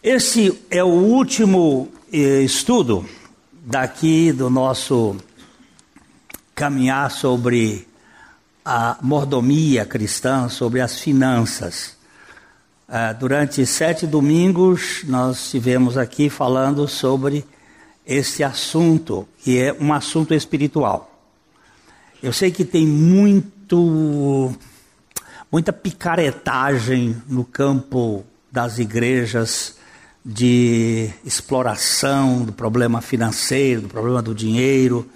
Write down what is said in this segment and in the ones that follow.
Esse é o último eh, estudo daqui do nosso caminhar sobre a mordomia cristã, sobre as finanças. Uh, durante sete domingos, nós estivemos aqui falando sobre esse assunto, que é um assunto espiritual. Eu sei que tem muito, muita picaretagem no campo das igrejas de exploração do problema financeiro, do problema do dinheiro,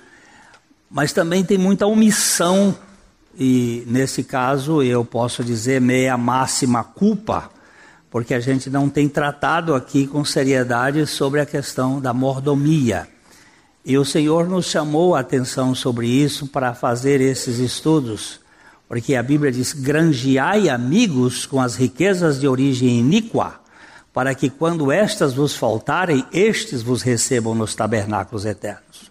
mas também tem muita omissão, e nesse caso eu posso dizer meia máxima culpa porque a gente não tem tratado aqui com seriedade sobre a questão da mordomia. E o Senhor nos chamou a atenção sobre isso para fazer esses estudos, porque a Bíblia diz: granjeai amigos com as riquezas de origem iníqua, para que quando estas vos faltarem, estes vos recebam nos tabernáculos eternos.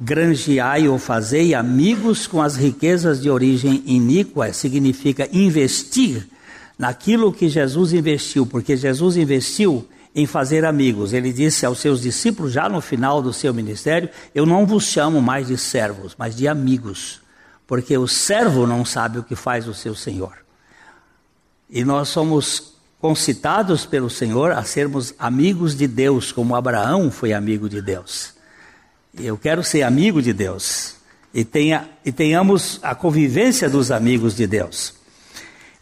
Granjeai ou fazei amigos com as riquezas de origem iníqua significa investir naquilo que Jesus investiu, porque Jesus investiu em fazer amigos. Ele disse aos seus discípulos, já no final do seu ministério: Eu não vos chamo mais de servos, mas de amigos, porque o servo não sabe o que faz o seu senhor. E nós somos concitados pelo Senhor a sermos amigos de Deus, como Abraão foi amigo de Deus. Eu quero ser amigo de Deus e, tenha, e tenhamos a convivência dos amigos de Deus.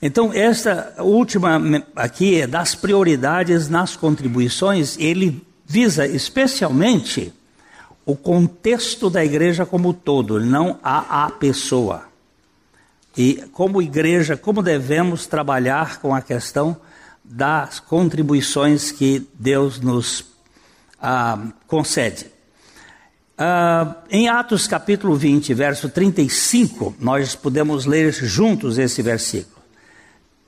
Então, esta última aqui é das prioridades nas contribuições, ele visa especialmente o contexto da igreja como todo, não a, a pessoa. E como igreja, como devemos trabalhar com a questão das contribuições que Deus nos ah, concede. Ah, em Atos capítulo 20, verso 35, nós podemos ler juntos esse versículo.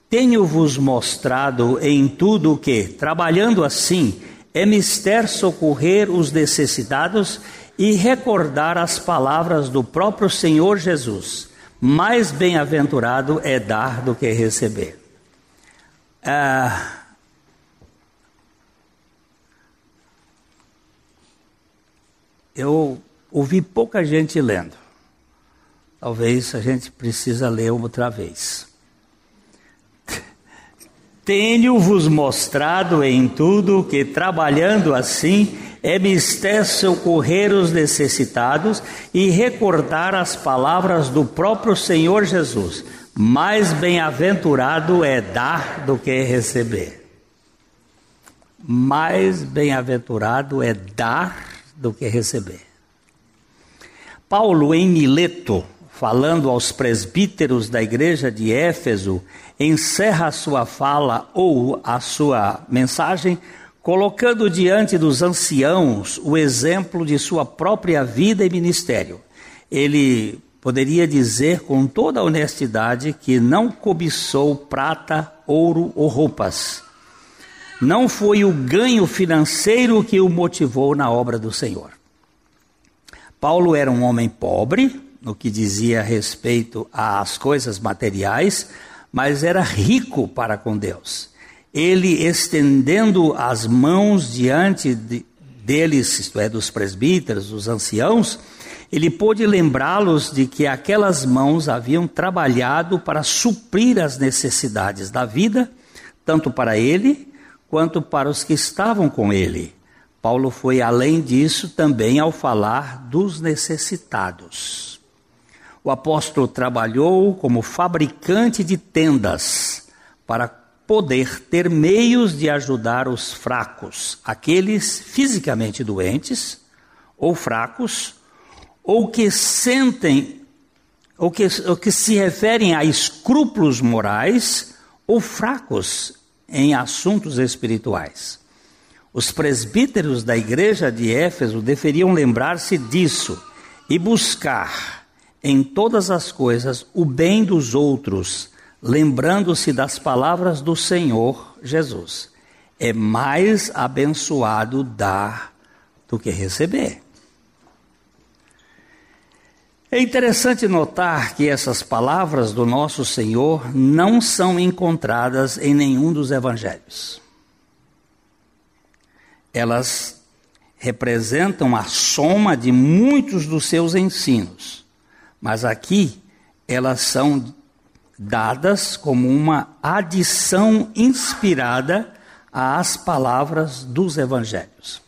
Tenho-vos mostrado em tudo que, trabalhando assim, é mister socorrer os necessitados e recordar as palavras do próprio Senhor Jesus. Mais bem-aventurado é dar do que receber. Ah, eu ouvi pouca gente lendo. Talvez a gente precisa ler outra vez. Tenho-vos mostrado em tudo que, trabalhando assim, é mister socorrer os necessitados e recordar as palavras do próprio Senhor Jesus. Mais bem-aventurado é dar do que receber. Mais bem-aventurado é dar do que receber. Paulo, em Mileto, falando aos presbíteros da igreja de Éfeso, encerra a sua fala ou a sua mensagem colocando diante dos anciãos o exemplo de sua própria vida e ministério. Ele poderia dizer com toda honestidade que não cobiçou prata, ouro ou roupas. Não foi o ganho financeiro que o motivou na obra do Senhor. Paulo era um homem pobre, no que dizia respeito às coisas materiais, mas era rico para com Deus. Ele estendendo as mãos diante de, deles, isto é, dos presbíteros, dos anciãos, ele pôde lembrá-los de que aquelas mãos haviam trabalhado para suprir as necessidades da vida, tanto para ele quanto para os que estavam com ele. Paulo foi além disso também ao falar dos necessitados. O apóstolo trabalhou como fabricante de tendas para poder ter meios de ajudar os fracos, aqueles fisicamente doentes ou fracos, ou que sentem, ou que, ou que se referem a escrúpulos morais ou fracos em assuntos espirituais. Os presbíteros da igreja de Éfeso deveriam lembrar-se disso e buscar em todas as coisas o bem dos outros, lembrando-se das palavras do Senhor Jesus. É mais abençoado dar do que receber. É interessante notar que essas palavras do nosso Senhor não são encontradas em nenhum dos evangelhos. elas representam a soma de muitos dos seus ensinos, mas aqui elas são dadas como uma adição inspirada às palavras dos evangelhos.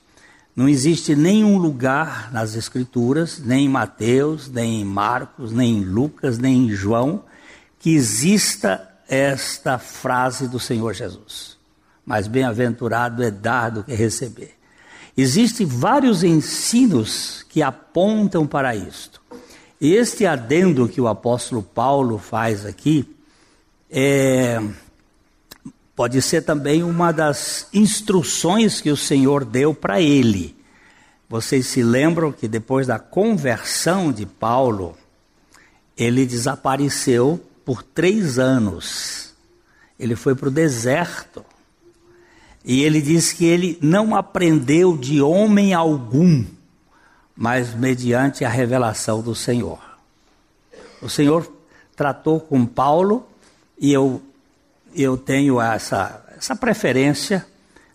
Não existe nenhum lugar nas Escrituras, nem em Mateus, nem em Marcos, nem em Lucas, nem em João, que exista esta frase do Senhor Jesus. Mas bem-aventurado é dar do que receber. Existem vários ensinos que apontam para isto. Este adendo que o apóstolo Paulo faz aqui é, pode ser também uma das instruções que o Senhor deu para ele. Vocês se lembram que depois da conversão de Paulo, ele desapareceu por três anos. Ele foi para o deserto. E ele diz que ele não aprendeu de homem algum, mas mediante a revelação do Senhor. O Senhor tratou com Paulo e eu, eu tenho essa, essa preferência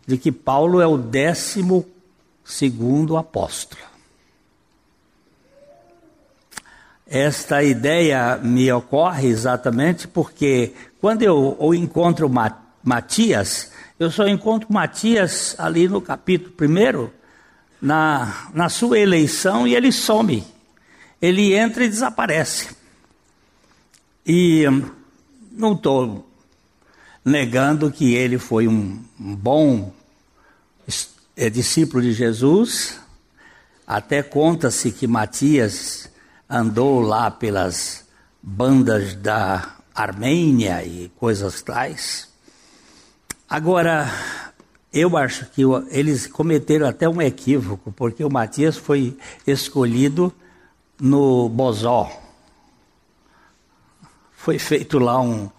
de que Paulo é o décimo segundo apóstolo. Esta ideia me ocorre exatamente porque quando eu, eu encontro Matias, eu só encontro Matias ali no capítulo primeiro, na, na sua eleição, e ele some. Ele entra e desaparece. E não estou negando que ele foi um, bom é, discípulo de Jesus. Até conta-se que Matias andou lá pelas bandas da Armênia e coisas tais. Agora, eu acho que eles cometeram até um equívoco, porque o Matias foi escolhido no Bozó. Foi feito lá um,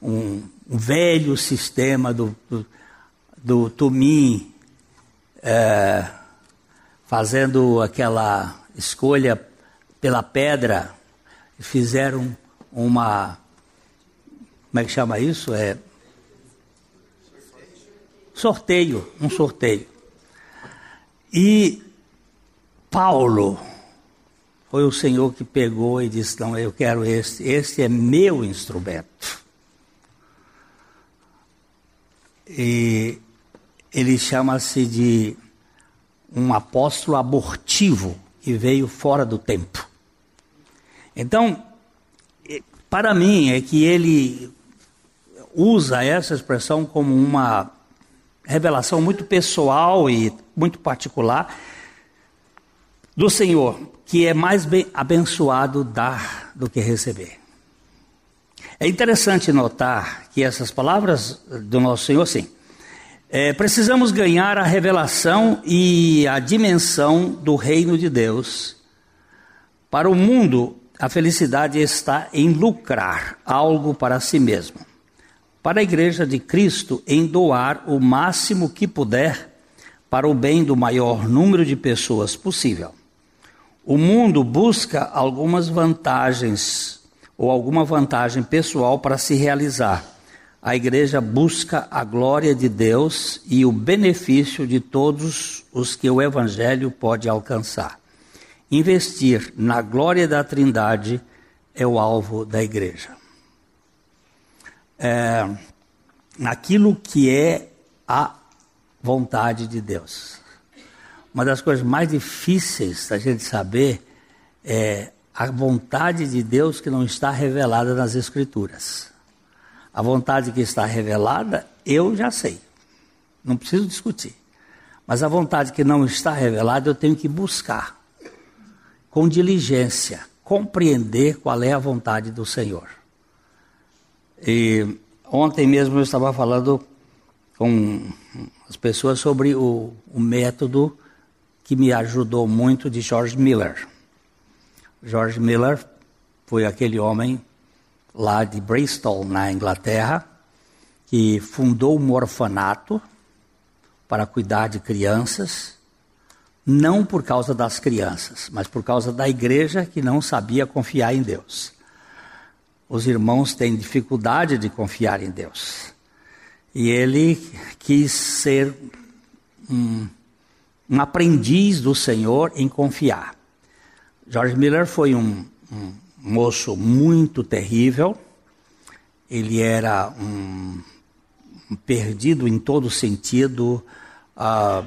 um velho sistema do, do, do Tumim, é, fazendo aquela escolha pela pedra, fizeram uma. Como é que chama isso? É. Sorteio, um sorteio. E Paulo foi o Senhor que pegou e disse: Não, eu quero este, este é meu instrumento. E ele chama-se de um apóstolo abortivo que veio fora do tempo. Então, para mim, é que ele usa essa expressão como uma revelação muito pessoal e muito particular do Senhor, que é mais abençoado dar do que receber. É interessante notar que essas palavras do nosso Senhor, sim, é, precisamos ganhar a revelação e a dimensão do reino de Deus. Para o mundo, a felicidade está em lucrar algo para si mesmo. Para a Igreja de Cristo, em doar o máximo que puder para o bem do maior número de pessoas possível. O mundo busca algumas vantagens ou alguma vantagem pessoal para se realizar. A igreja busca a glória de Deus e o benefício de todos os que o evangelho pode alcançar. Investir na glória da Trindade é o alvo da igreja. É, naquilo que é a vontade de Deus. Uma das coisas mais difíceis da gente saber é a vontade de Deus que não está revelada nas Escrituras. A vontade que está revelada, eu já sei. Não preciso discutir. Mas a vontade que não está revelada, eu tenho que buscar com diligência, compreender qual é a vontade do Senhor. E ontem mesmo eu estava falando com as pessoas sobre o, o método que me ajudou muito de George Miller. George Miller foi aquele homem lá de Bristol, na Inglaterra, que fundou um orfanato para cuidar de crianças não por causa das crianças, mas por causa da igreja que não sabia confiar em Deus. Os irmãos têm dificuldade de confiar em Deus. E ele quis ser um um aprendiz do Senhor em confiar. George Miller foi um, um moço muito terrível, ele era um, um perdido em todo sentido, uh,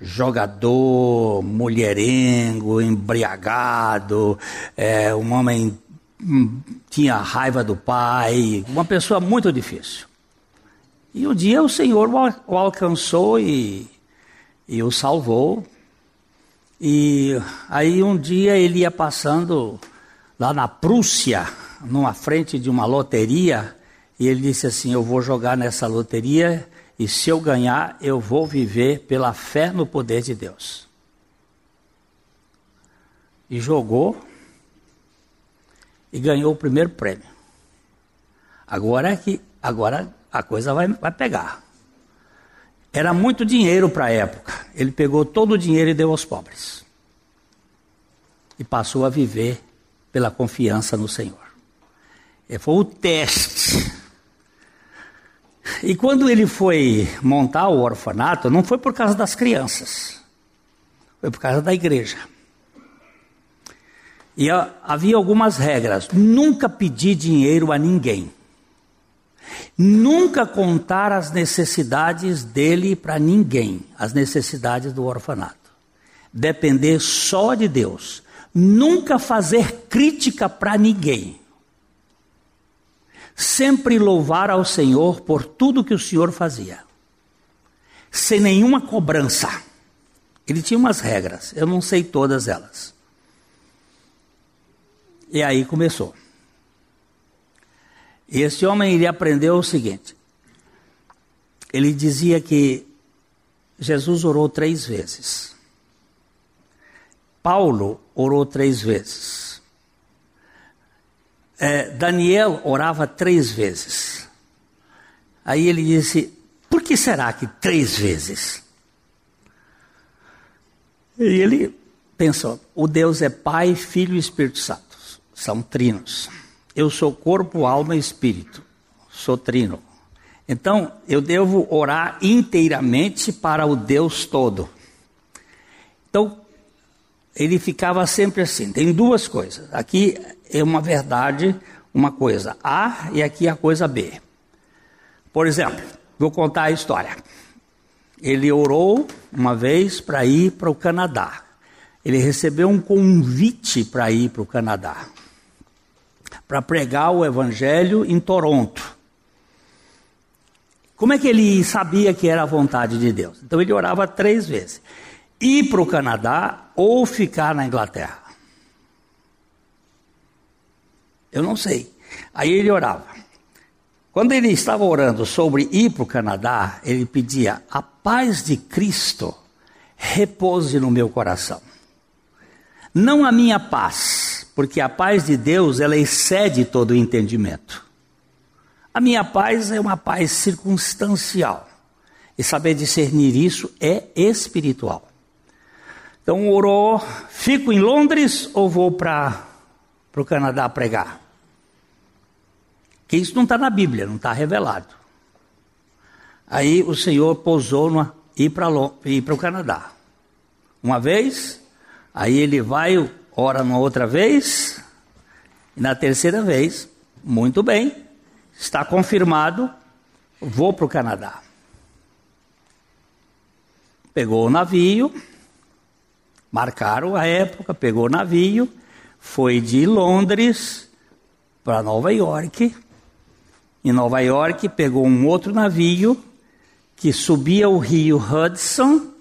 jogador, mulherengo, embriagado, é, um homem hum, tinha raiva do pai, uma pessoa muito difícil. E um dia o Senhor o alcançou e, e o salvou. E aí um dia ele ia passando lá na Prússia, numa frente de uma loteria, e ele disse assim: Eu vou jogar nessa loteria e se eu ganhar, eu vou viver pela fé no poder de Deus. E jogou e ganhou o primeiro prêmio. Agora é que agora a coisa vai, vai pegar. Era muito dinheiro para a época. Ele pegou todo o dinheiro e deu aos pobres. E passou a viver pela confiança no Senhor. E foi o teste. E quando ele foi montar o orfanato, não foi por causa das crianças, foi por causa da igreja. E havia algumas regras: nunca pedir dinheiro a ninguém. Nunca contar as necessidades dele para ninguém, as necessidades do orfanato. Depender só de Deus. Nunca fazer crítica para ninguém. Sempre louvar ao Senhor por tudo que o Senhor fazia. Sem nenhuma cobrança. Ele tinha umas regras, eu não sei todas elas. E aí começou. E esse homem ele aprendeu o seguinte: ele dizia que Jesus orou três vezes. Paulo orou três vezes. É, Daniel orava três vezes. Aí ele disse: por que será que três vezes? E ele pensou: o Deus é Pai, Filho e Espírito Santo. São trinos. Eu sou corpo, alma e espírito. Sou trino. Então, eu devo orar inteiramente para o Deus todo. Então, ele ficava sempre assim. Tem duas coisas. Aqui é uma verdade, uma coisa A e aqui a coisa B. Por exemplo, vou contar a história. Ele orou uma vez para ir para o Canadá. Ele recebeu um convite para ir para o Canadá para pregar o evangelho em Toronto. Como é que ele sabia que era a vontade de Deus? Então ele orava três vezes: ir para o Canadá ou ficar na Inglaterra. Eu não sei. Aí ele orava. Quando ele estava orando sobre ir para o Canadá, ele pedia: a paz de Cristo repouse no meu coração. Não a minha paz, porque a paz de Deus, ela excede todo o entendimento. A minha paz é uma paz circunstancial. E saber discernir isso é espiritual. Então orou, fico em Londres ou vou para o Canadá pregar? Que isso não está na Bíblia, não está revelado. Aí o Senhor pousou no ir para o Canadá. Uma vez, aí ele vai, ora uma outra vez, e na terceira vez, muito bem, está confirmado, vou para o Canadá. Pegou o navio, marcaram a época, pegou o navio, foi de Londres para Nova York. Em Nova York, pegou um outro navio que subia o rio Hudson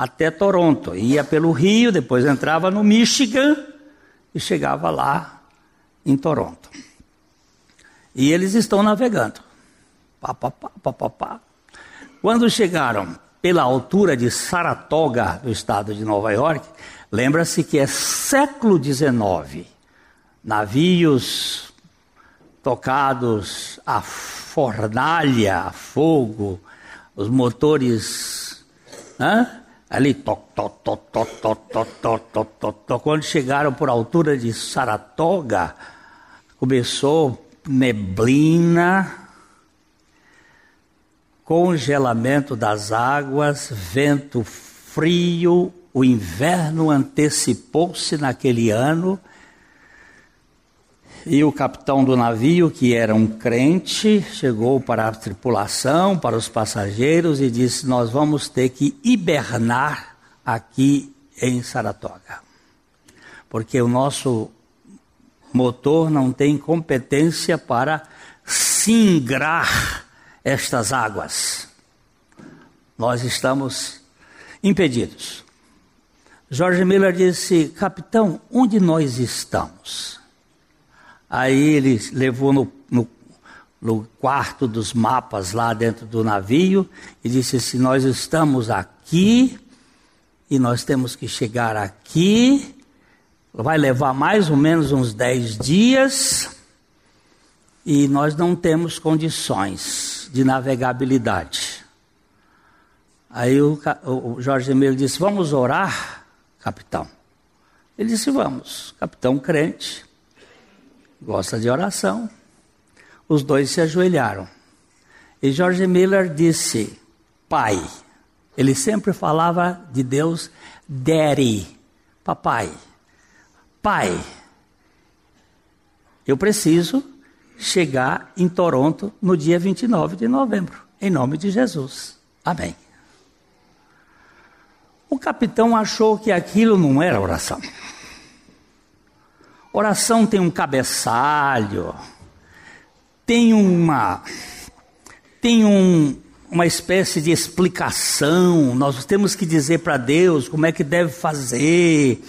até Toronto. Ia pelo rio, depois entrava no Michigan e chegava lá em Toronto. E eles estão navegando. Pá, pá, pá. Quando chegaram pela altura de Saratoga, do estado de Nova York, lembra-se que é século XIX. Navios tocados a fornalha, a fogo, os motores né? Ali, toc, toc, toc, toc, toc, toc, toc, toc, toc, toc. Quando chegaram por altura de Saratoga, começou neblina, congelamento das águas, vento frio, o inverno antecipou-se naquele ano. E o capitão do navio, que era um crente, chegou para a tripulação, para os passageiros e disse: Nós vamos ter que hibernar aqui em Saratoga, porque o nosso motor não tem competência para singrar estas águas. Nós estamos impedidos. Jorge Miller disse: Capitão, onde nós estamos? Aí ele levou no, no, no quarto dos mapas lá dentro do navio e disse assim: Nós estamos aqui e nós temos que chegar aqui. Vai levar mais ou menos uns 10 dias e nós não temos condições de navegabilidade. Aí o, o Jorge Emílio disse: Vamos orar, capitão. Ele disse: Vamos. Capitão crente, gosta de oração. Os dois se ajoelharam. E George Miller disse: Pai. Ele sempre falava de Deus, Daddy, papai. Pai, eu preciso chegar em Toronto no dia 29 de novembro, em nome de Jesus. Amém. O capitão achou que aquilo não era oração. Oração tem um cabeçalho, tem uma tem um, uma espécie de explicação. Nós temos que dizer para Deus como é que deve fazer,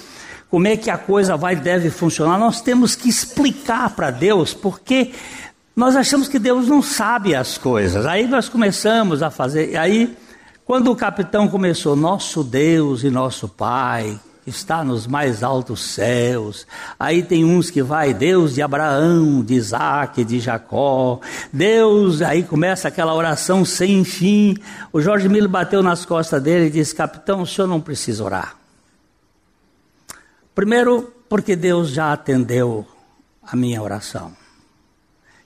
como é que a coisa vai deve funcionar. Nós temos que explicar para Deus porque nós achamos que Deus não sabe as coisas. Aí nós começamos a fazer. Aí quando o capitão começou, nosso Deus e nosso Pai, está nos mais altos céus. Aí tem uns que vai, Deus de Abraão, de Isaac, de Jacó. Deus, aí começa aquela oração sem fim. O Jorge Miller bateu nas costas dele e disse: Capitão, o senhor não precisa orar. Primeiro, porque Deus já atendeu a minha oração.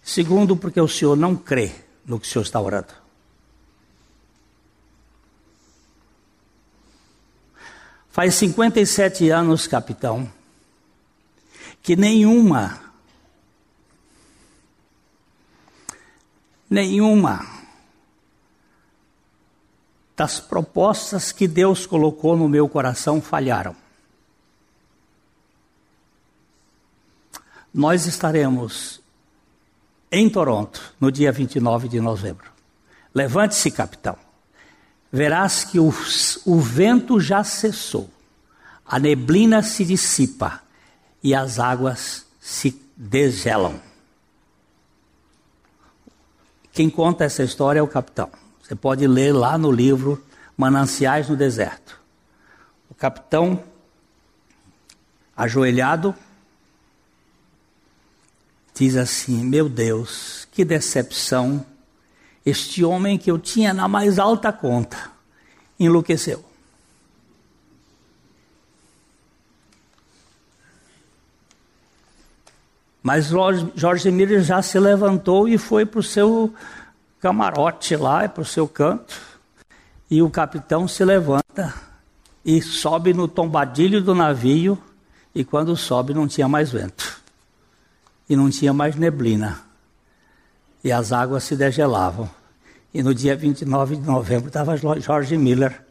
Segundo, porque o senhor não crê no que o senhor está orando. Faz 57 anos, capitão, que nenhuma, nenhuma das propostas que Deus colocou no meu coração falharam. Nós estaremos em Toronto no dia 29 de novembro. Levante-se, capitão verás que o, o vento já cessou, a neblina se dissipa e as águas se desgelam. Quem conta essa história é o capitão. Você pode ler lá no livro Mananciais no Deserto. O capitão, ajoelhado, diz assim: Meu Deus, que decepção este homem que eu tinha na mais alta conta enlouqueceu. Mas Jorge Miller já se levantou e foi para o seu camarote lá, para o seu canto. E o capitão se levanta e sobe no tombadilho do navio. E quando sobe, não tinha mais vento. E não tinha mais neblina e as águas se degelavam. E no dia 29 de novembro estava Jorge Miller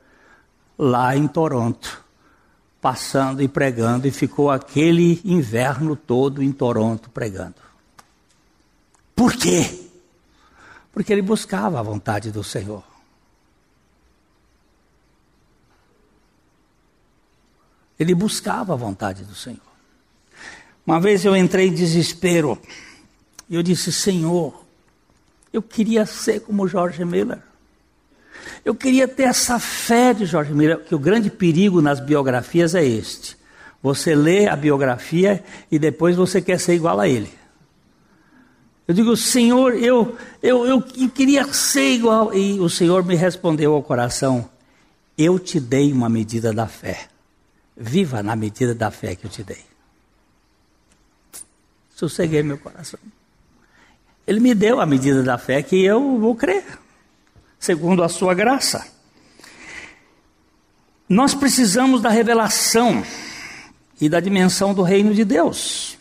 lá em Toronto, passando e pregando, e ficou aquele inverno todo em Toronto pregando. Por quê? Porque ele buscava a vontade do Senhor. Ele buscava a vontade do Senhor. Uma vez eu entrei em desespero. E eu disse: Senhor, eu queria ser como Jorge Miller. Eu queria ter essa fé de Jorge Miller, que o grande perigo nas biografias é este. Você lê a biografia e depois você quer ser igual a ele. Eu digo, Senhor, eu, eu, eu, queria ser igual. E o Senhor me respondeu ao coração: Eu te dei uma medida da fé. Viva na medida da fé que eu te dei. Sosseguei meu coração. Ele me deu a medida da fé que eu vou crer, segundo a sua graça. Nós precisamos da revelação e da dimensão do reino de Deus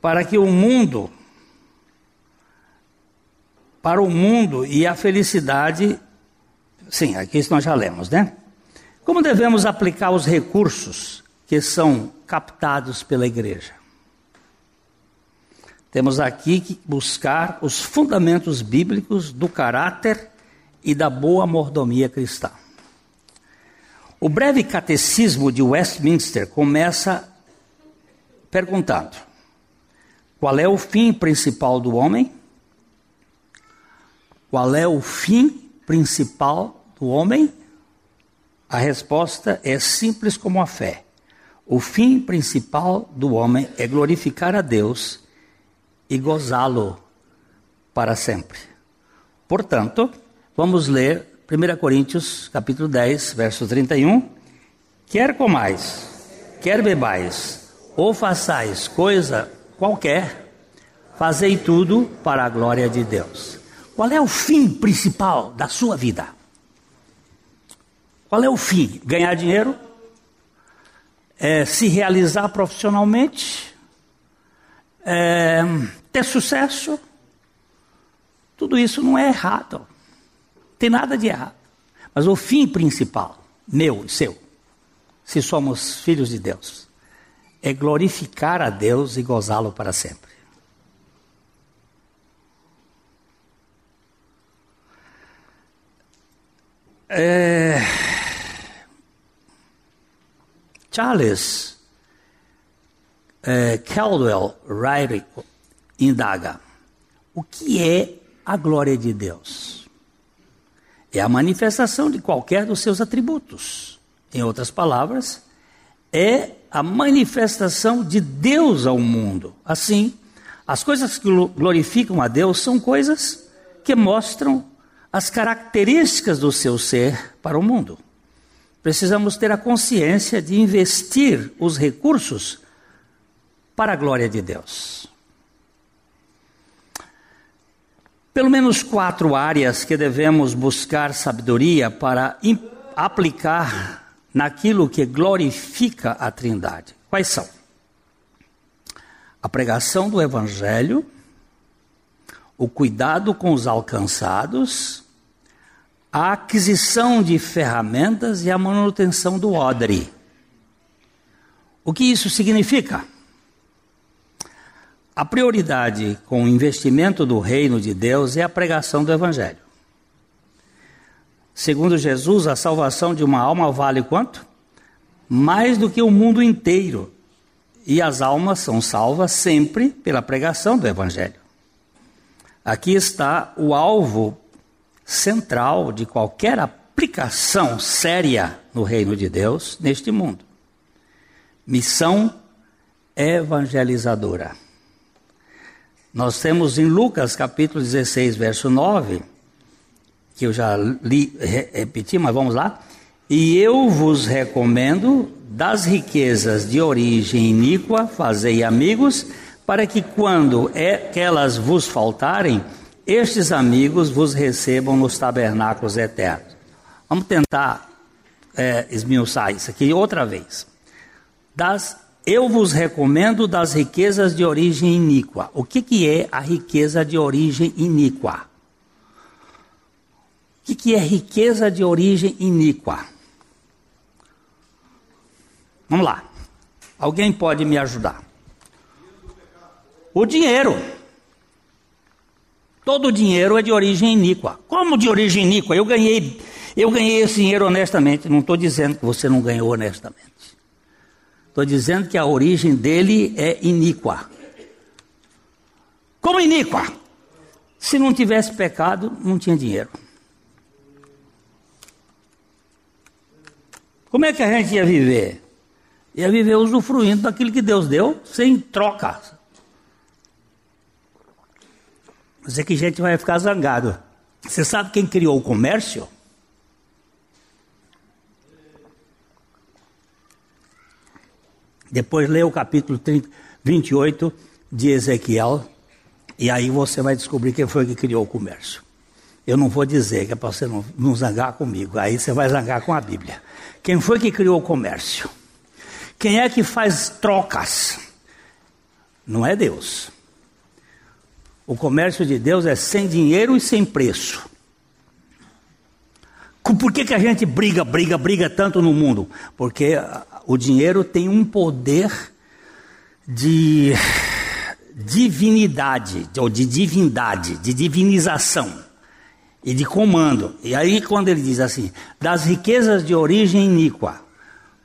para que o mundo para o mundo e a felicidade sim, aqui isso nós já lemos, né? Como devemos aplicar os recursos que são captados pela igreja? Temos aqui que buscar os fundamentos bíblicos do caráter e da boa mordomia cristã. O breve catecismo de Westminster começa perguntando: qual é o fim principal do homem? Qual é o fim principal do homem? A resposta é simples como a fé. O fim principal do homem é glorificar a Deus e gozá-lo para sempre. Portanto, vamos ler 1 Coríntios, capítulo 10, verso 31. Quer comais, quer bebais, ou façais coisa qualquer, fazei tudo para a glória de Deus. Qual é o fim principal da sua vida? Qual é o fim? Ganhar dinheiro? É, se realizar profissionalmente? É, ter sucesso? Tudo isso não é errado. Tem nada de errado. Mas o fim principal, meu e seu, se somos filhos de Deus, é glorificar a Deus e gozá-lo para sempre. É... Charles é, Caldwell Riley indaga: o que é a glória de Deus? É a manifestação de qualquer dos seus atributos. Em outras palavras, é a manifestação de Deus ao mundo. Assim, as coisas que glorificam a Deus são coisas que mostram as características do seu ser para o mundo. Precisamos ter a consciência de investir os recursos para a glória de Deus. Pelo menos quatro áreas que devemos buscar sabedoria para aplicar naquilo que glorifica a Trindade. Quais são? A pregação do Evangelho, o cuidado com os alcançados, a aquisição de ferramentas e a manutenção do odre. O que isso significa? A prioridade com o investimento do reino de Deus é a pregação do Evangelho. Segundo Jesus, a salvação de uma alma vale quanto? Mais do que o mundo inteiro. E as almas são salvas sempre pela pregação do Evangelho. Aqui está o alvo central de qualquer aplicação séria no reino de Deus neste mundo. Missão evangelizadora. Nós temos em Lucas capítulo 16, verso 9, que eu já li, repeti, mas vamos lá. E eu vos recomendo das riquezas de origem iníqua, fazei amigos, para que quando é que elas vos faltarem, estes amigos vos recebam nos tabernáculos eternos. Vamos tentar é, esmiuçar isso aqui outra vez. Das, eu vos recomendo das riquezas de origem iníqua. O que, que é a riqueza de origem iníqua? O que, que é riqueza de origem iníqua? Vamos lá. Alguém pode me ajudar? O dinheiro. Todo dinheiro é de origem iníqua. Como de origem iníqua? Eu ganhei, eu ganhei esse dinheiro honestamente. Não estou dizendo que você não ganhou honestamente. Estou dizendo que a origem dele é iníqua. Como iníqua? Se não tivesse pecado, não tinha dinheiro. Como é que a gente ia viver? Ia viver usufruindo daquilo que Deus deu, sem troca, Mas é que gente vai ficar zangado. Você sabe quem criou o comércio? Depois lê o capítulo 30, 28 de Ezequiel, e aí você vai descobrir quem foi que criou o comércio. Eu não vou dizer, que é para você não, não zangar comigo. Aí você vai zangar com a Bíblia. Quem foi que criou o comércio? Quem é que faz trocas? Não é Deus. O comércio de Deus é sem dinheiro e sem preço. Por que, que a gente briga, briga, briga tanto no mundo? Porque o dinheiro tem um poder de divinidade, ou de divindade, de divinização e de comando. E aí, quando ele diz assim: das riquezas de origem iníqua,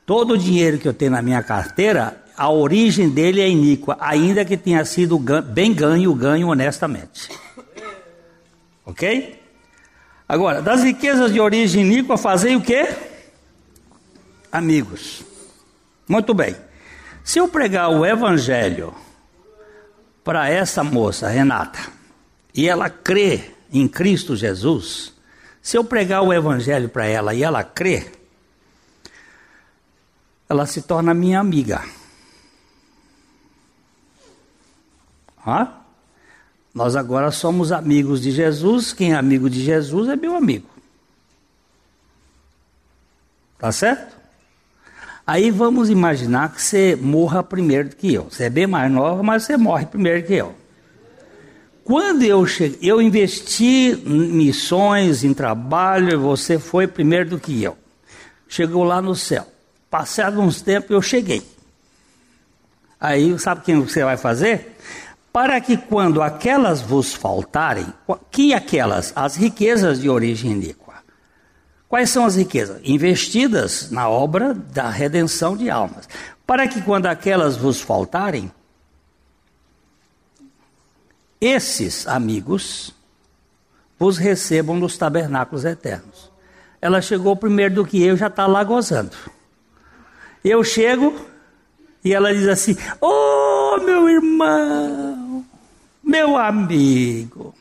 todo o dinheiro que eu tenho na minha carteira, a origem dele é iníqua, ainda que tenha sido bem ganho, ganho honestamente. Ok? Agora, das riquezas de origem iníqua, fazei o quê? Amigos. Muito bem. Se eu pregar o evangelho para essa moça, Renata, e ela crê em Cristo Jesus, se eu pregar o evangelho para ela e ela crê, ela se torna minha amiga. Hã? Nós agora somos amigos de Jesus, quem é amigo de Jesus é meu amigo. Tá certo? Aí vamos imaginar que você morra primeiro que eu. Você é bem mais nova, mas você morre primeiro que eu. Quando eu cheguei, eu investi em missões, em trabalho, você foi primeiro do que eu. Chegou lá no céu. Passado uns tempos eu cheguei. Aí sabe o que você vai fazer? Para que quando aquelas vos faltarem, que aquelas? As riquezas de origem iníqua Quais são as riquezas? Investidas na obra da redenção de almas. Para que quando aquelas vos faltarem, esses amigos vos recebam nos tabernáculos eternos. Ela chegou primeiro do que eu, já está lá gozando. Eu chego e ela diz assim: Oh, meu irmão, meu amigo.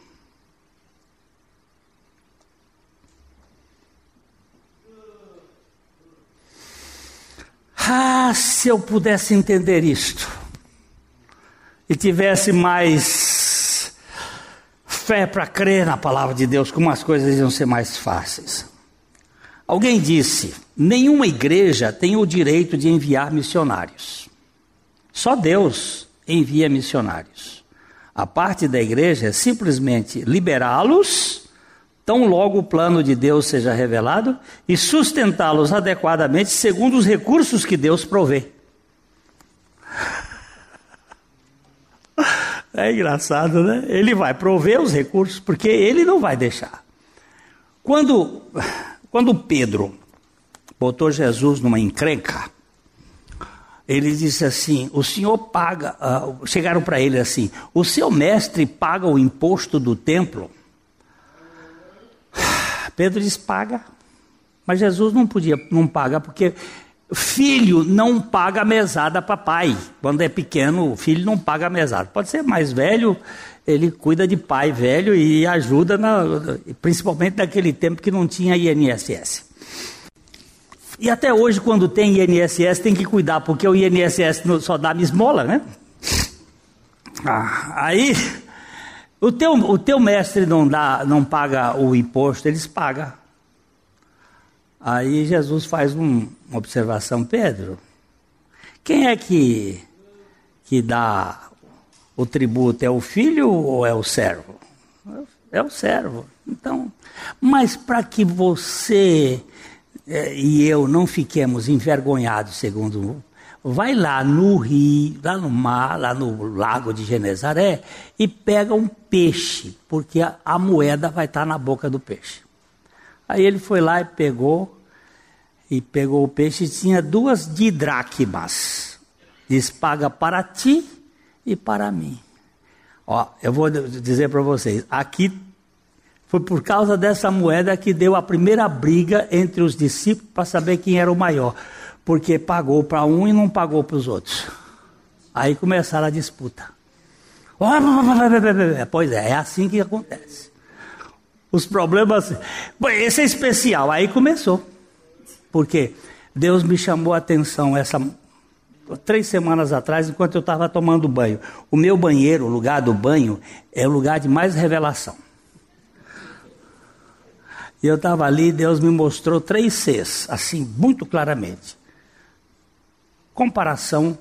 Ah, se eu pudesse entender isto e tivesse mais fé para crer na palavra de Deus, como as coisas iam ser mais fáceis. Alguém disse: nenhuma igreja tem o direito de enviar missionários. Só Deus envia missionários. A parte da igreja é simplesmente liberá-los tão logo o plano de Deus seja revelado, e sustentá-los adequadamente segundo os recursos que Deus provê. É engraçado, né? Ele vai prover os recursos, porque ele não vai deixar. Quando, quando Pedro botou Jesus numa encrenca, ele disse assim: O senhor paga. Uh, chegaram para ele assim: O seu mestre paga o imposto do templo? Pedro diz: paga. Mas Jesus não podia não pagar, porque filho não paga mesada para pai. Quando é pequeno, o filho não paga mesada. Pode ser mais velho, ele cuida de pai velho e ajuda, na, principalmente naquele tempo que não tinha INSS. E até hoje, quando tem INSS, tem que cuidar, porque o INSS só dá esmola, né? Ah, aí o teu, o teu mestre não, dá, não paga o imposto, eles pagam. Aí Jesus faz um, uma observação, Pedro, quem é que, que dá o tributo? É o filho ou é o servo? É o servo. Então, mas para que você é, e eu não fiquemos envergonhados, segundo vai lá no rio, lá no mar, lá no lago de Genezaré e pega um peixe, porque a, a moeda vai estar na boca do peixe. Aí ele foi lá e pegou, e pegou o peixe e tinha duas didraquimas. Diz: paga para ti e para mim. Ó, eu vou dizer para vocês, aqui foi por causa dessa moeda que deu a primeira briga entre os discípulos para saber quem era o maior porque pagou para um e não pagou para os outros. Aí começaram a disputa. Pois é, é assim que acontece. Os problemas. Esse é especial. Aí começou. Porque Deus me chamou a atenção essa três semanas atrás, enquanto eu estava tomando banho. O meu banheiro, o lugar do banho, é o lugar de mais revelação. E eu estava ali, Deus me mostrou três Cs, assim, muito claramente: comparação,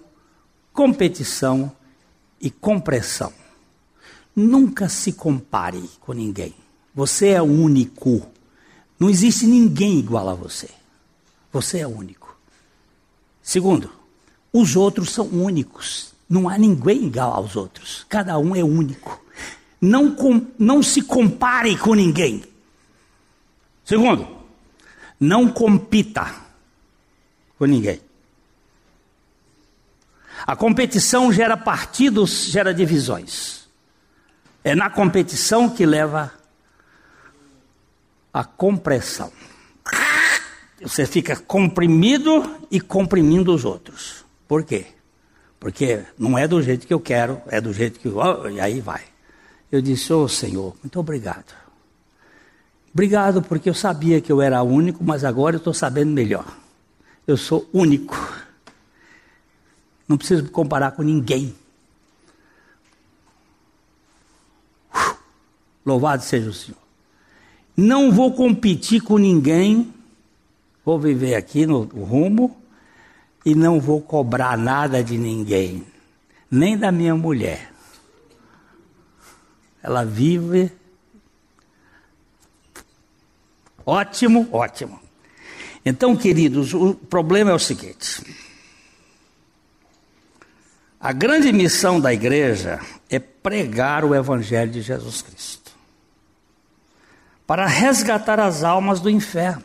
competição e compressão. Nunca se compare com ninguém. Você é único. Não existe ninguém igual a você. Você é único. Segundo, os outros são únicos. Não há ninguém igual aos outros. Cada um é único. Não, com, não se compare com ninguém. Segundo, não compita com ninguém. A competição gera partidos, gera divisões. É na competição que leva a compressão. Você fica comprimido e comprimindo os outros. Por quê? Porque não é do jeito que eu quero, é do jeito que. E aí vai. Eu disse, ô oh, Senhor, muito obrigado. Obrigado porque eu sabia que eu era único, mas agora eu estou sabendo melhor. Eu sou único. Não preciso me comparar com ninguém. Louvado seja o Senhor. Não vou competir com ninguém, vou viver aqui no rumo e não vou cobrar nada de ninguém, nem da minha mulher. Ela vive. Ótimo, ótimo. Então, queridos, o problema é o seguinte: a grande missão da igreja é pregar o Evangelho de Jesus Cristo para resgatar as almas do inferno,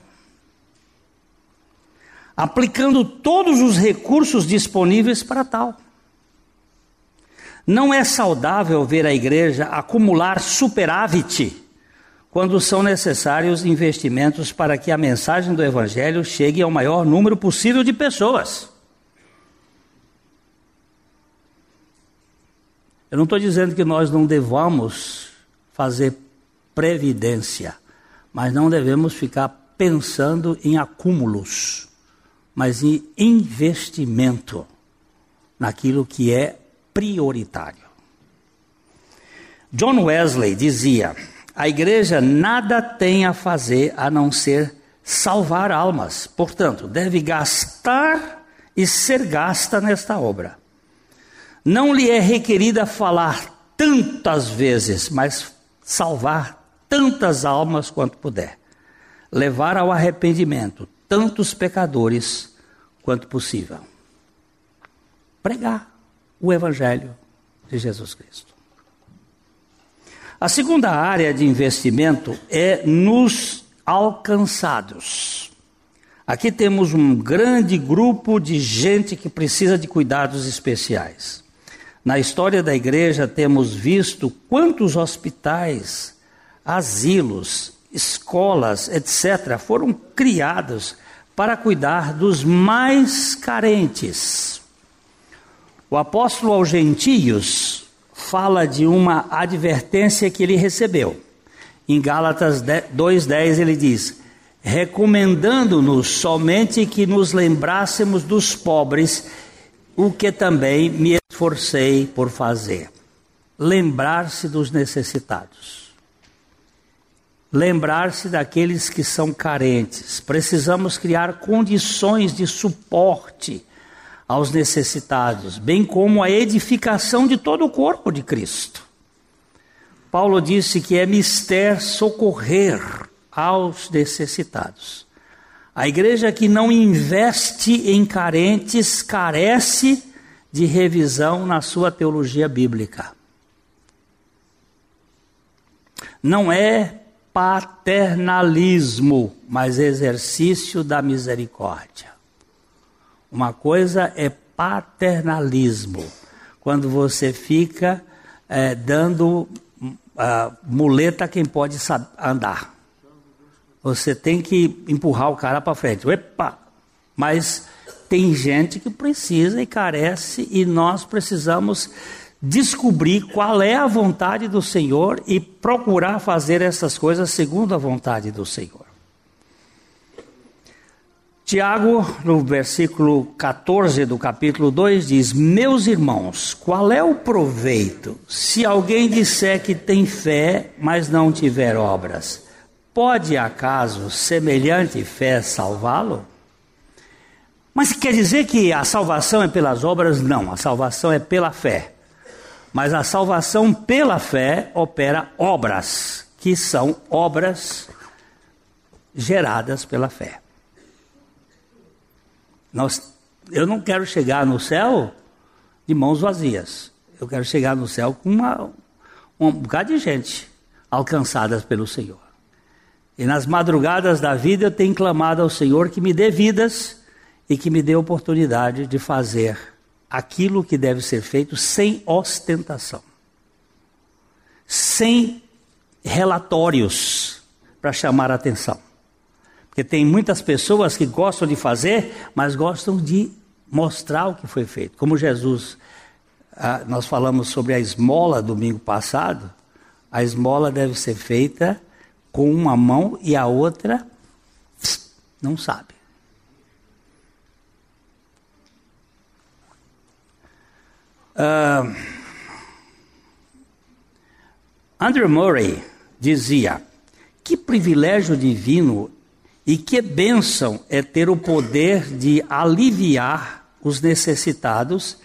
aplicando todos os recursos disponíveis para tal. Não é saudável ver a igreja acumular superávit quando são necessários investimentos para que a mensagem do Evangelho chegue ao maior número possível de pessoas. Eu não estou dizendo que nós não devamos fazer previdência, mas não devemos ficar pensando em acúmulos, mas em investimento naquilo que é prioritário. John Wesley dizia: a igreja nada tem a fazer a não ser salvar almas, portanto, deve gastar e ser gasta nesta obra. Não lhe é requerida falar tantas vezes, mas salvar tantas almas quanto puder, levar ao arrependimento tantos pecadores quanto possível. Pregar o Evangelho de Jesus Cristo. A segunda área de investimento é nos alcançados. Aqui temos um grande grupo de gente que precisa de cuidados especiais. Na história da igreja, temos visto quantos hospitais asilos, escolas, etc., foram criados para cuidar dos mais carentes. O apóstolo aos gentios fala de uma advertência que ele recebeu. Em Gálatas 2,10 ele diz: recomendando-nos somente que nos lembrássemos dos pobres, o que também me esforcei por fazer. Lembrar-se dos necessitados lembrar-se daqueles que são carentes. Precisamos criar condições de suporte aos necessitados, bem como a edificação de todo o corpo de Cristo. Paulo disse que é mister socorrer aos necessitados. A igreja que não investe em carentes carece de revisão na sua teologia bíblica. Não é paternalismo, mas exercício da misericórdia. Uma coisa é paternalismo, quando você fica é, dando uh, muleta a quem pode andar. Você tem que empurrar o cara para frente. Epa! Mas tem gente que precisa e carece, e nós precisamos descobrir qual é a vontade do Senhor e procurar fazer essas coisas segundo a vontade do Senhor. Tiago, no versículo 14 do capítulo 2, diz: Meus irmãos, qual é o proveito se alguém disser que tem fé, mas não tiver obras? Pode acaso semelhante fé salvá-lo? Mas quer dizer que a salvação é pelas obras? Não, a salvação é pela fé. Mas a salvação pela fé opera obras, que são obras geradas pela fé. Nós, eu não quero chegar no céu de mãos vazias. Eu quero chegar no céu com uma, um bocado de gente alcançadas pelo Senhor. E nas madrugadas da vida eu tenho clamado ao Senhor que me dê vidas e que me dê oportunidade de fazer aquilo que deve ser feito sem ostentação, sem relatórios para chamar a atenção. Porque tem muitas pessoas que gostam de fazer, mas gostam de mostrar o que foi feito. Como Jesus, ah, nós falamos sobre a esmola domingo passado, a esmola deve ser feita com uma mão e a outra não sabe. Uh, Andrew Murray dizia: Que privilégio divino e que bênção é ter o poder de aliviar os necessitados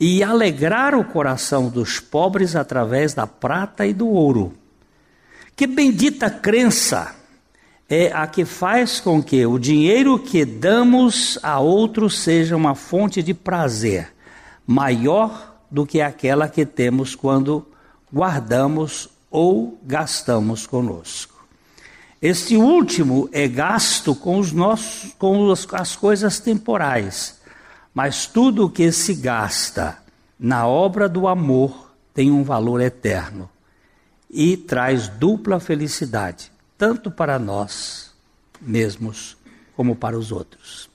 e alegrar o coração dos pobres através da prata e do ouro. Que bendita crença é a que faz com que o dinheiro que damos a outros seja uma fonte de prazer maior do que aquela que temos quando guardamos ou gastamos conosco. Este último é gasto com, os nossos, com as coisas temporais, mas tudo o que se gasta na obra do amor tem um valor eterno e traz dupla felicidade, tanto para nós mesmos como para os outros.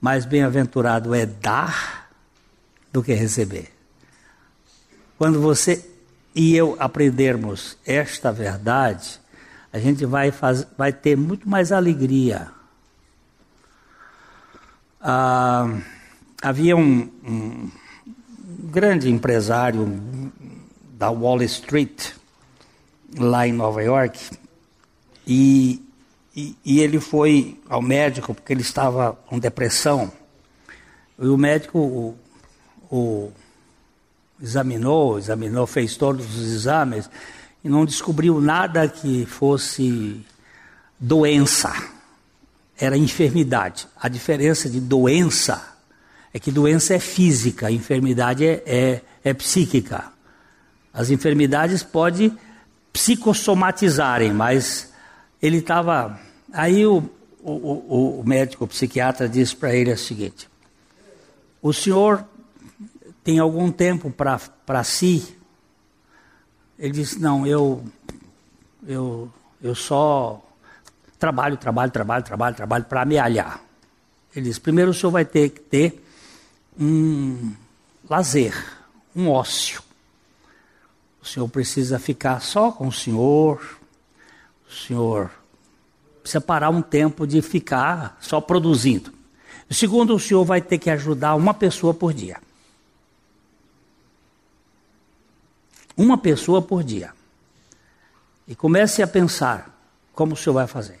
Mais bem-aventurado é dar do que receber. Quando você e eu aprendermos esta verdade, a gente vai, faz, vai ter muito mais alegria. Ah, havia um, um, grande empresário da Wall Street, lá em Nova York, e, e, e ele foi ao médico porque ele estava com depressão. E o médico o, examinou, examinou, fez todos os exames e não descobriu nada que fosse doença. Era enfermidade. A diferença de doença é que doença é física, enfermidade é, é, é psíquica. As enfermidades podem psicossomatizarem, mas ele estava. Aí o, o, o médico, o psiquiatra, disse para ele o seguinte: O senhor tem algum tempo para si ele disse: Não, eu, eu, eu só trabalho, trabalho, trabalho, trabalho, trabalho para amealhar. Ele disse: Primeiro o senhor vai ter que ter um lazer, um ócio. O senhor precisa ficar só com o senhor. O senhor precisa parar um tempo de ficar só produzindo. Segundo, o senhor vai ter que ajudar uma pessoa por dia. Uma pessoa por dia. E comece a pensar como o senhor vai fazer.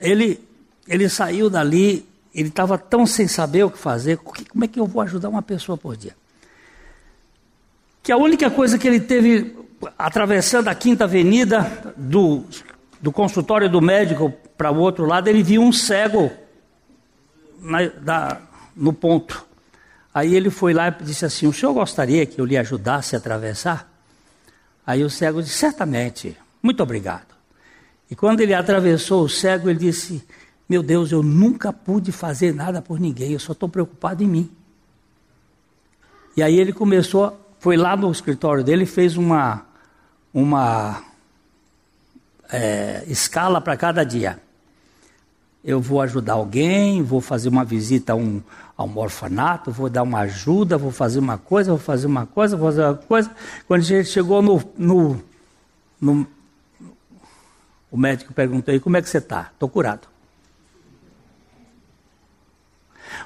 Ele, ele saiu dali, ele estava tão sem saber o que fazer, como é que eu vou ajudar uma pessoa por dia? Que a única coisa que ele teve atravessando a quinta avenida do, do consultório do médico para o outro lado, ele viu um cego na, da, no ponto. Aí ele foi lá e disse assim: O senhor gostaria que eu lhe ajudasse a atravessar? Aí o cego disse: Certamente, muito obrigado. E quando ele atravessou o cego, ele disse: Meu Deus, eu nunca pude fazer nada por ninguém, eu só estou preocupado em mim. E aí ele começou, foi lá no escritório dele e fez uma, uma é, escala para cada dia. Eu vou ajudar alguém, vou fazer uma visita a um, a um orfanato, vou dar uma ajuda, vou fazer uma coisa, vou fazer uma coisa, vou fazer uma coisa. Quando a gente chegou no, no, no o médico perguntou: aí, como é que você está? Estou curado.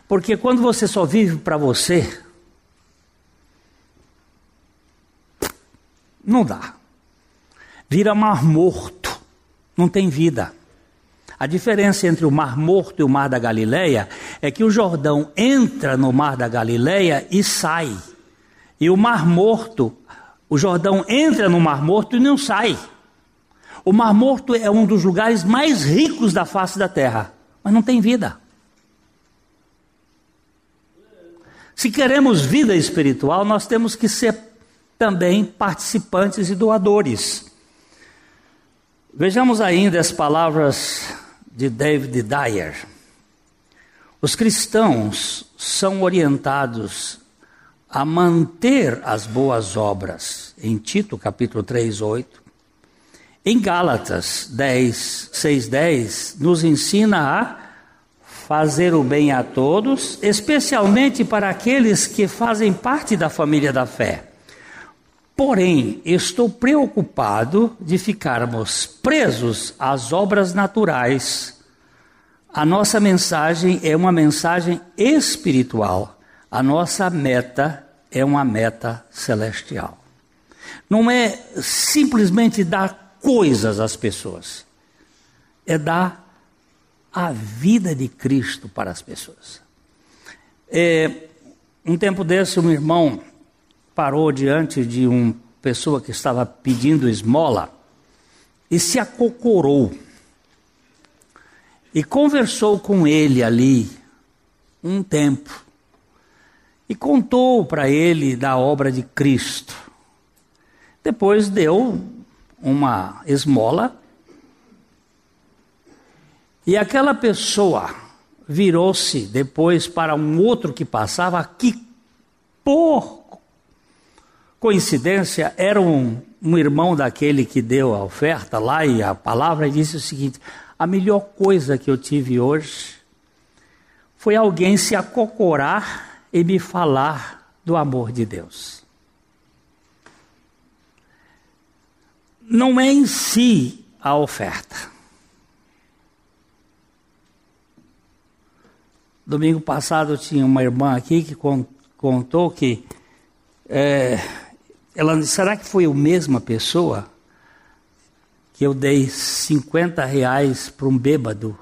Porque quando você só vive para você, não dá. vira mar morto, não tem vida. A diferença entre o Mar Morto e o Mar da Galileia é que o Jordão entra no Mar da Galileia e sai. E o Mar Morto, o Jordão entra no Mar Morto e não sai. O Mar Morto é um dos lugares mais ricos da face da terra, mas não tem vida. Se queremos vida espiritual, nós temos que ser também participantes e doadores. Vejamos ainda as palavras de David Dyer. Os cristãos são orientados a manter as boas obras, em Tito capítulo 3, 8. Em Gálatas 10, 6, 10, nos ensina a fazer o bem a todos, especialmente para aqueles que fazem parte da família da fé. Porém, estou preocupado de ficarmos presos às obras naturais. A nossa mensagem é uma mensagem espiritual. A nossa meta é uma meta celestial. Não é simplesmente dar coisas às pessoas, é dar a vida de Cristo para as pessoas. É, um tempo desse, um irmão parou diante de uma pessoa que estava pedindo esmola e se acocorou. E conversou com ele ali um tempo. E contou para ele da obra de Cristo. Depois deu uma esmola e aquela pessoa virou-se depois para um outro que passava, que por coincidência era um, um irmão daquele que deu a oferta lá e a palavra e disse o seguinte: a melhor coisa que eu tive hoje foi alguém se acocorar e me falar do amor de Deus. Não é em si a oferta. Domingo passado tinha uma irmã aqui que contou que é, ela será que foi a mesma pessoa que eu dei 50 reais para um bêbado?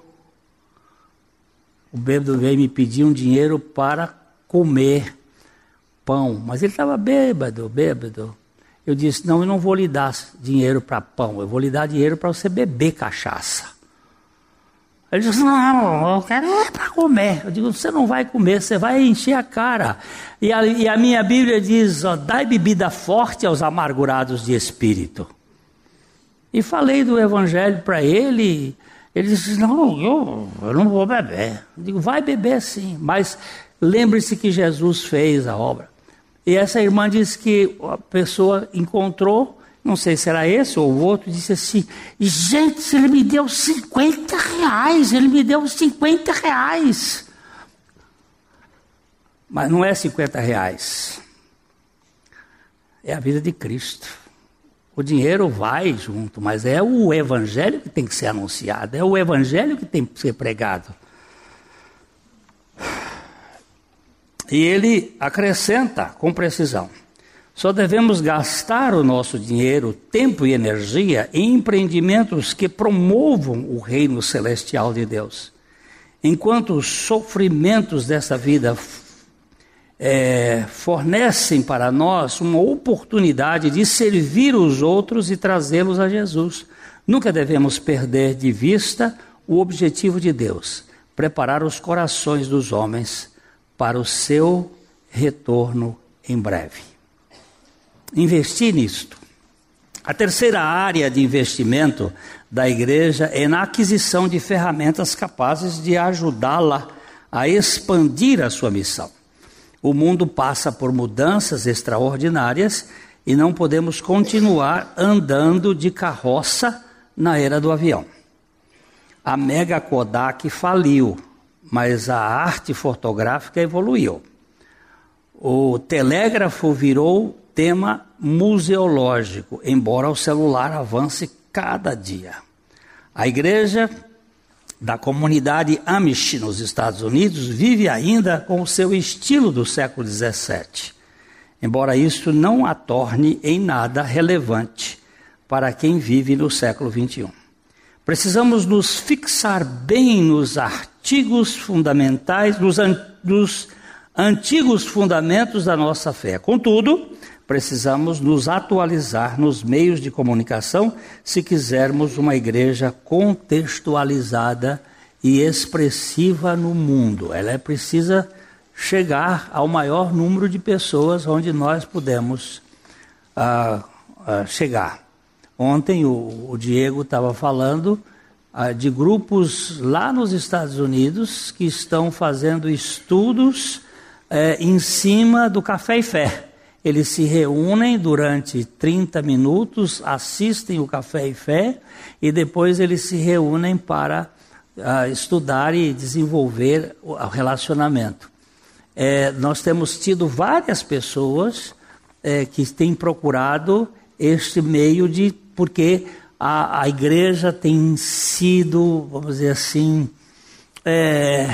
O bêbado veio me pedir um dinheiro para comer pão, mas ele estava bêbado, bêbado. Eu disse, não, eu não vou lhe dar dinheiro para pão, eu vou lhe dar dinheiro para você beber cachaça. Ele disse: Não, eu quero para comer. Eu digo: Você não vai comer, você vai encher a cara. E a, e a minha Bíblia diz: ó, Dai bebida forte aos amargurados de espírito. E falei do Evangelho para ele. Ele disse: Não, eu, eu não vou beber. Eu digo: Vai beber sim, mas lembre-se que Jesus fez a obra. E essa irmã disse que a pessoa encontrou não sei se era esse ou o outro, disse assim: gente, ele me deu 50 reais, ele me deu 50 reais. Mas não é 50 reais, é a vida de Cristo. O dinheiro vai junto, mas é o evangelho que tem que ser anunciado, é o evangelho que tem que ser pregado. E ele acrescenta com precisão. Só devemos gastar o nosso dinheiro, tempo e energia em empreendimentos que promovam o reino celestial de Deus. Enquanto os sofrimentos dessa vida é, fornecem para nós uma oportunidade de servir os outros e trazê-los a Jesus. Nunca devemos perder de vista o objetivo de Deus: preparar os corações dos homens para o seu retorno em breve investir nisto. A terceira área de investimento da igreja é na aquisição de ferramentas capazes de ajudá-la a expandir a sua missão. O mundo passa por mudanças extraordinárias e não podemos continuar andando de carroça na era do avião. A Mega Kodak faliu, mas a arte fotográfica evoluiu. O telégrafo virou tema museológico, embora o celular avance cada dia. A igreja da comunidade Amish nos Estados Unidos vive ainda com o seu estilo do século XVII, embora isso não a torne em nada relevante para quem vive no século 21. Precisamos nos fixar bem nos artigos fundamentais, nos, an antigos fundamentos da nossa fé. Contudo, precisamos nos atualizar nos meios de comunicação se quisermos uma igreja contextualizada e expressiva no mundo. Ela é precisa chegar ao maior número de pessoas onde nós podemos uh, uh, chegar. Ontem o, o Diego estava falando uh, de grupos lá nos Estados Unidos que estão fazendo estudos eh, em cima do café e fé. Eles se reúnem durante 30 minutos, assistem o café e fé e depois eles se reúnem para estudar e desenvolver o relacionamento é, nós temos tido várias pessoas é, que têm procurado este meio de. porque a, a igreja tem sido, vamos dizer assim, é,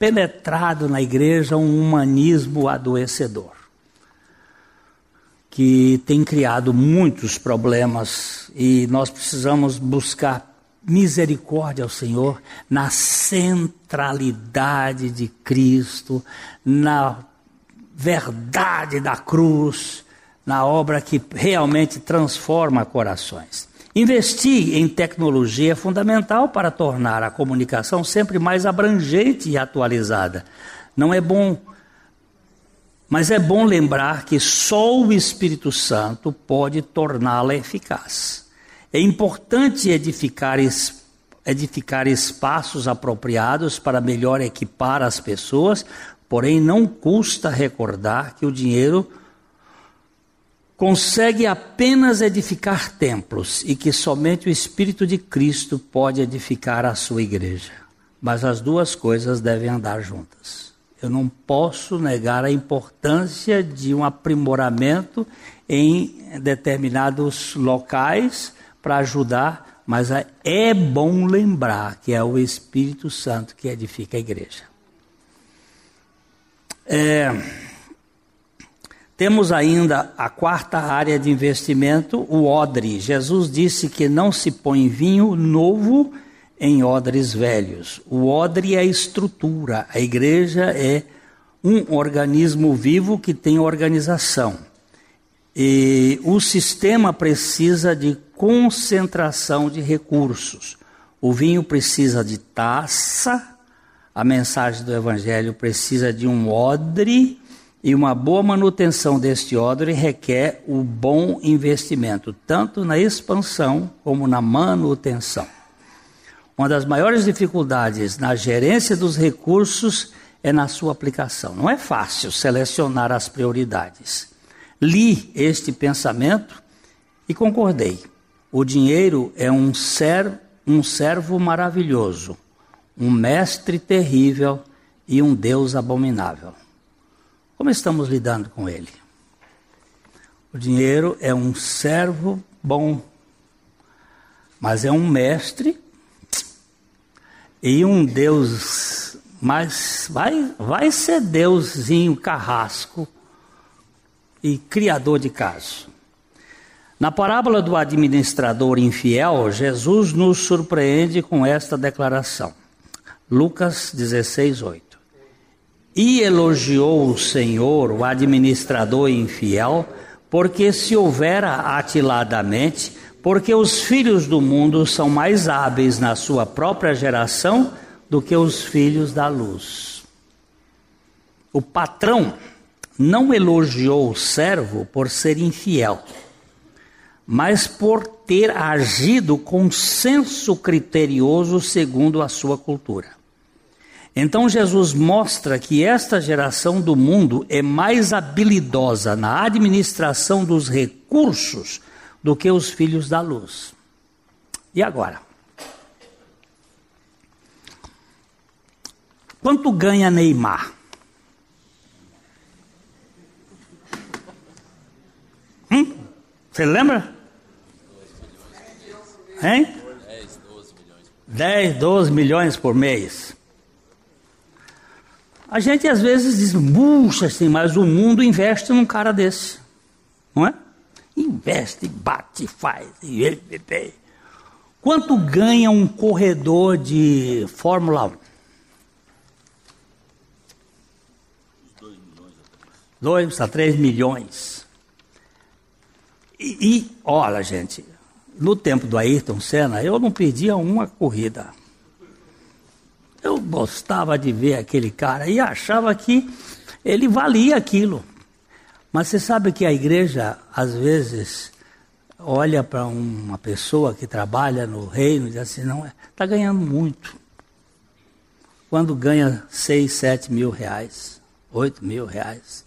penetrado na igreja um humanismo adoecedor que tem criado muitos problemas e nós precisamos buscar misericórdia ao Senhor na centralidade de Cristo, na verdade da cruz, na obra que realmente transforma corações. Investir em tecnologia é fundamental para tornar a comunicação sempre mais abrangente e atualizada. Não é bom, mas é bom lembrar que só o Espírito Santo pode torná-la eficaz. É importante edificar, edificar espaços apropriados para melhor equipar as pessoas, porém não custa recordar que o dinheiro consegue apenas edificar templos e que somente o Espírito de Cristo pode edificar a sua igreja. Mas as duas coisas devem andar juntas. Eu não posso negar a importância de um aprimoramento em determinados locais para ajudar, mas é, é bom lembrar que é o Espírito Santo que edifica a igreja. É, temos ainda a quarta área de investimento, o odre. Jesus disse que não se põe vinho novo em odres velhos. O odre é a estrutura, a igreja é um organismo vivo que tem organização. E o sistema precisa de concentração de recursos. O vinho precisa de taça, a mensagem do Evangelho precisa de um odre, e uma boa manutenção deste odre requer o bom investimento, tanto na expansão como na manutenção. Uma das maiores dificuldades na gerência dos recursos é na sua aplicação. Não é fácil selecionar as prioridades. Li este pensamento e concordei. O dinheiro é um, ser, um servo maravilhoso, um mestre terrível e um Deus abominável. Como estamos lidando com ele? O dinheiro é um servo bom, mas é um mestre e um Deus, mas vai, vai ser Deusinho carrasco e criador de caso. Na parábola do administrador infiel, Jesus nos surpreende com esta declaração. Lucas 16, 8. E elogiou o Senhor, o administrador infiel, porque se houvera atiladamente, porque os filhos do mundo são mais hábeis na sua própria geração do que os filhos da luz. O patrão não elogiou o servo por ser infiel mas por ter agido com senso criterioso segundo a sua cultura. Então Jesus mostra que esta geração do mundo é mais habilidosa na administração dos recursos do que os filhos da luz. E agora? Quanto ganha Neymar? Hum? Você lembra? Hein? 10, 12 milhões. 10, 12 milhões por mês. A gente às vezes diz, puxa, assim, mas o mundo investe num cara desse. Não é? investe, bate, faz. Quanto ganha um corredor de Fórmula 1? 2 a 3 milhões. E, e, olha, gente, no tempo do Ayrton Senna, eu não perdia uma corrida. Eu gostava de ver aquele cara e achava que ele valia aquilo. Mas você sabe que a igreja, às vezes, olha para uma pessoa que trabalha no reino e diz assim, não, está ganhando muito. Quando ganha seis, sete mil reais, oito mil reais.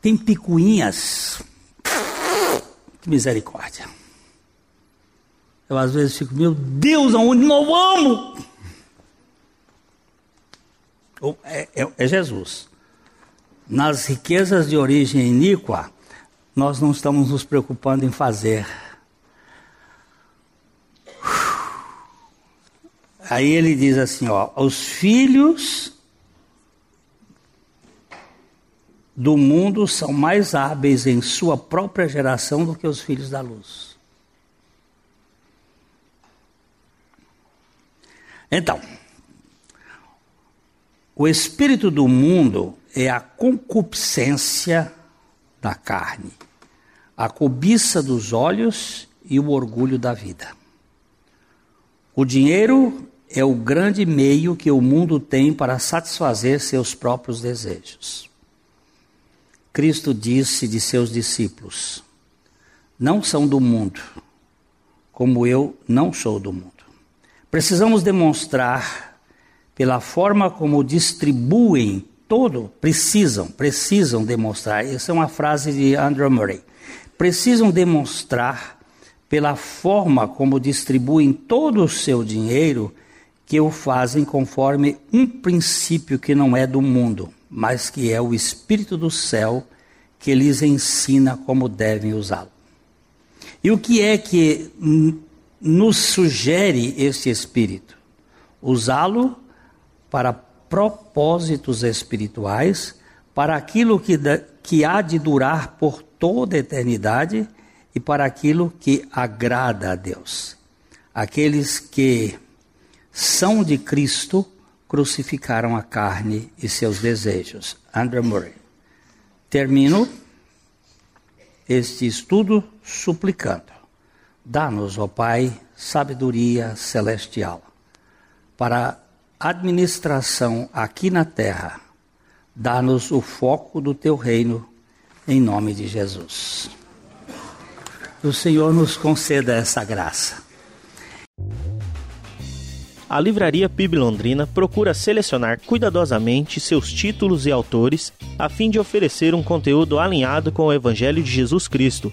Tem picuinhas. Que misericórdia. Eu às vezes fico, meu Deus, aonde nós vamos? É, é, é Jesus. Nas riquezas de origem iníqua, nós não estamos nos preocupando em fazer. Aí ele diz assim, ó, os filhos do mundo são mais hábeis em sua própria geração do que os filhos da luz. Então, o espírito do mundo é a concupiscência da carne, a cobiça dos olhos e o orgulho da vida. O dinheiro é o grande meio que o mundo tem para satisfazer seus próprios desejos. Cristo disse de seus discípulos: Não são do mundo, como eu não sou do mundo. Precisamos demonstrar, pela forma como distribuem todo, precisam, precisam demonstrar. Essa é uma frase de Andrew Murray. Precisam demonstrar, pela forma como distribuem todo o seu dinheiro, que o fazem conforme um princípio que não é do mundo, mas que é o Espírito do céu que lhes ensina como devem usá-lo. E o que é que nos sugere este Espírito? Usá-lo para propósitos espirituais, para aquilo que, que há de durar por toda a eternidade e para aquilo que agrada a Deus. Aqueles que são de Cristo crucificaram a carne e seus desejos. Andrew Murray. Termino este estudo suplicando: dá-nos, ó Pai, sabedoria celestial para administração aqui na terra. Dá-nos o foco do teu reino, em nome de Jesus. O Senhor nos conceda essa graça. A Livraria PIB Londrina procura selecionar cuidadosamente seus títulos e autores a fim de oferecer um conteúdo alinhado com o Evangelho de Jesus Cristo.